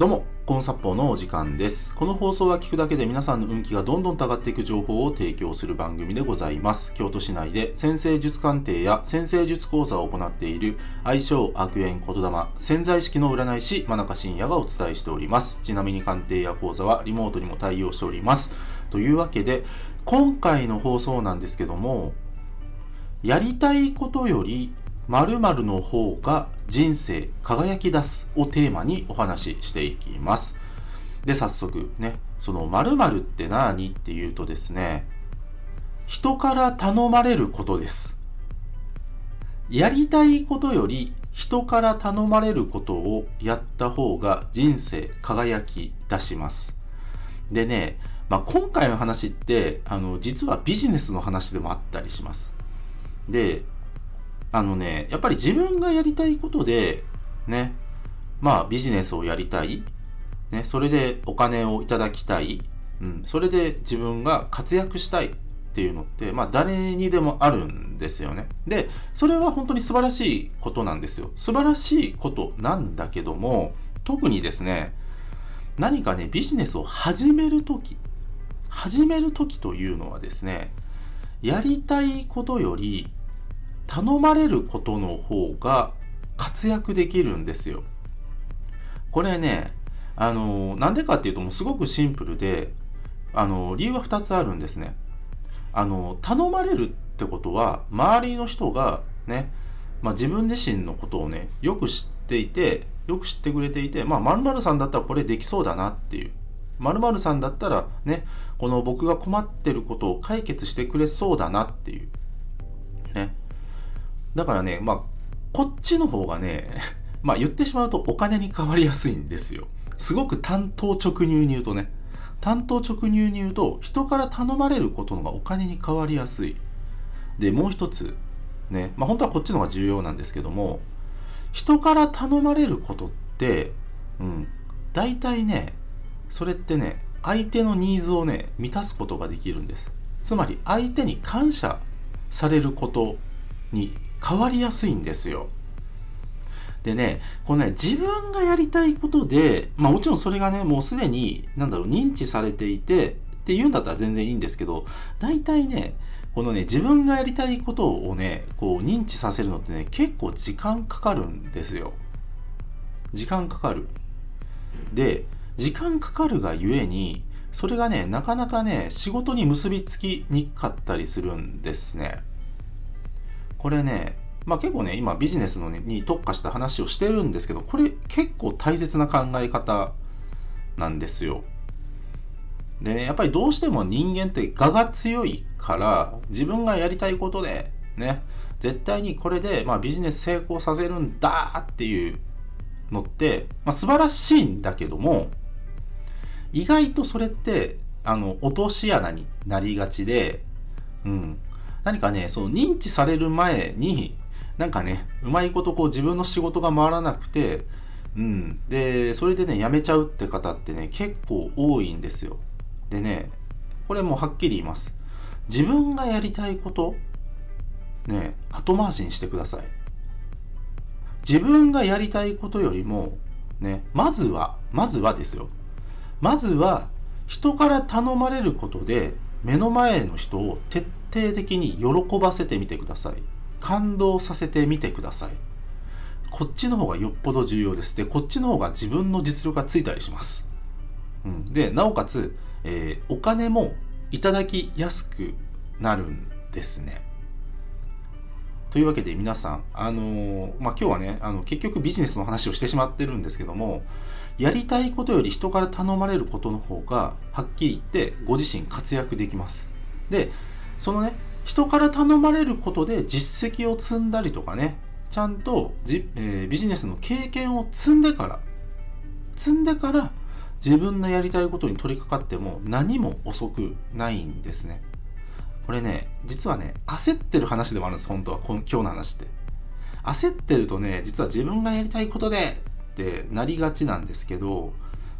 どうも、コンサッポのお時間です。この放送は聞くだけで皆さんの運気がどんどんと上がっていく情報を提供する番組でございます。京都市内で先生術鑑定や先生術講座を行っている愛称悪縁言霊潜在意識の占い師真中信也がお伝えしております。ちなみに鑑定や講座はリモートにも対応しております。というわけで、今回の放送なんですけども、やりたいことより〇〇の方が人生輝き出すをテーマにお話ししていきます。で、早速ね、その〇〇って何っていうとですね、人から頼まれることです。やりたいことより人から頼まれることをやった方が人生輝き出します。でね、まあ、今回の話って、あの、実はビジネスの話でもあったりします。で、あのね、やっぱり自分がやりたいことで、ね、まあビジネスをやりたい、ね、それでお金をいただきたい、うん、それで自分が活躍したいっていうのって、まあ誰にでもあるんですよね。で、それは本当に素晴らしいことなんですよ。素晴らしいことなんだけども、特にですね、何かね、ビジネスを始めるとき、始めるときというのはですね、やりたいことより頼まれることの方が活躍できるんですよ。これね、あの、なんでかっていうともうすごくシンプルで、あの、理由は2つあるんですね。あの、頼まれるってことは、周りの人がね、まあ、自分自身のことをね、よく知っていて、よく知ってくれていて、まあ、〇〇さんだったらこれできそうだなっていう。〇〇さんだったらね、この僕が困ってることを解決してくれそうだなっていう。だからね、まあ、こっちの方がね、まあ言ってしまうとお金に変わりやすいんですよ。すごく単刀直入に言うとね、単刀直入に言うと、人から頼まれることのがお金に変わりやすい。で、もう一つ、ね、まあ本当はこっちの方が重要なんですけども、人から頼まれることって、うん、大体ね、それってね、相手のニーズをね、満たすことができるんです。つまり相手に感謝されることに変わりやすいんですよ。でね、このね、自分がやりたいことで、まあもちろんそれがね、もうすでに、なんだろう、認知されていて、っていうんだったら全然いいんですけど、大体ね、このね、自分がやりたいことをね、こう認知させるのってね、結構時間かかるんですよ。時間かかる。で、時間かかるがゆえに、それがね、なかなかね、仕事に結びつきにくかったりするんですね。これね、まあ結構ね、今ビジネスの、に特化した話をしてるんですけど、これ結構大切な考え方なんですよ。でね、やっぱりどうしても人間って我が強いから、自分がやりたいことで、ね、絶対にこれで、まあ、ビジネス成功させるんだっていうのって、まあ、素晴らしいんだけども、意外とそれって、あの、落とし穴になりがちで、うん。何かね、その認知される前に、なんかね、うまいことこう自分の仕事が回らなくて、うん。で、それでね、辞めちゃうって方ってね、結構多いんですよ。でね、これもうはっきり言います。自分がやりたいこと、ね、後回しにしてください。自分がやりたいことよりも、ね、まずは、まずはですよ。まずは、人から頼まれることで、目の前の人を徹底的に喜ばせてみてください。感動させてみてください。こっちの方がよっぽど重要です。で、こっちの方が自分の実力がついたりします。うん、で、なおかつ、えーお金もいただきやすくなるんですね。というわけで皆さん、あのーまあ、今日はね、あの、結局ビジネスの話をしてしまってるんですけども、やりたいことより人から頼まれることの方が、はっきり言ってご自身活躍できます。で、そのね、人から頼まれることで実績を積んだりとかね、ちゃんとじ、えービジネスの経験を積んでから、積んでから自分のやりたいことに取り掛かっても何も遅くないんですね。これね、実はね、焦ってる話でもあるんです、本当は、今日の話って。焦ってるとね、実は自分がやりたいことでってなりがちなんですけど、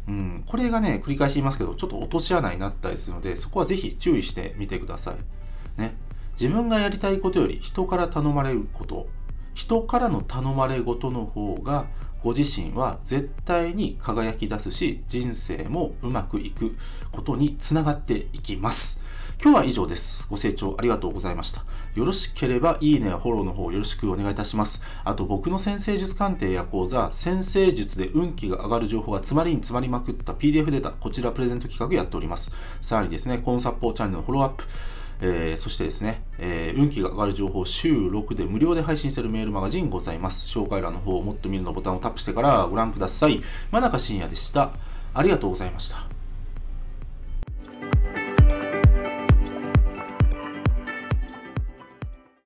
うん、これがね、繰り返し言いますけど、ちょっと落とし穴になったりするので、そこはぜひ注意してみてください。ね。自分がやりたいことより人から頼まれること、人からの頼まれ事の方がご自身は絶対に輝き出すし、人生もうまくいくことにつながっていきます。今日は以上です。ご清聴ありがとうございました。よろしければいいねやフォローの方よろしくお願いいたします。あと僕の先生術鑑定や講座、先生術で運気が上がる情報が詰まりに詰まりまくった PDF データ、こちらプレゼント企画やっております。さらにですね、コンサポーチャンネルのフォローアップ、えー、そしてですね、えー、運気が上がる情報週6で無料で配信しているメールマガジンございます。紹介欄の方をもっと見るのボタンをタップしてからご覧ください。真中深也でした。ありがとうございました。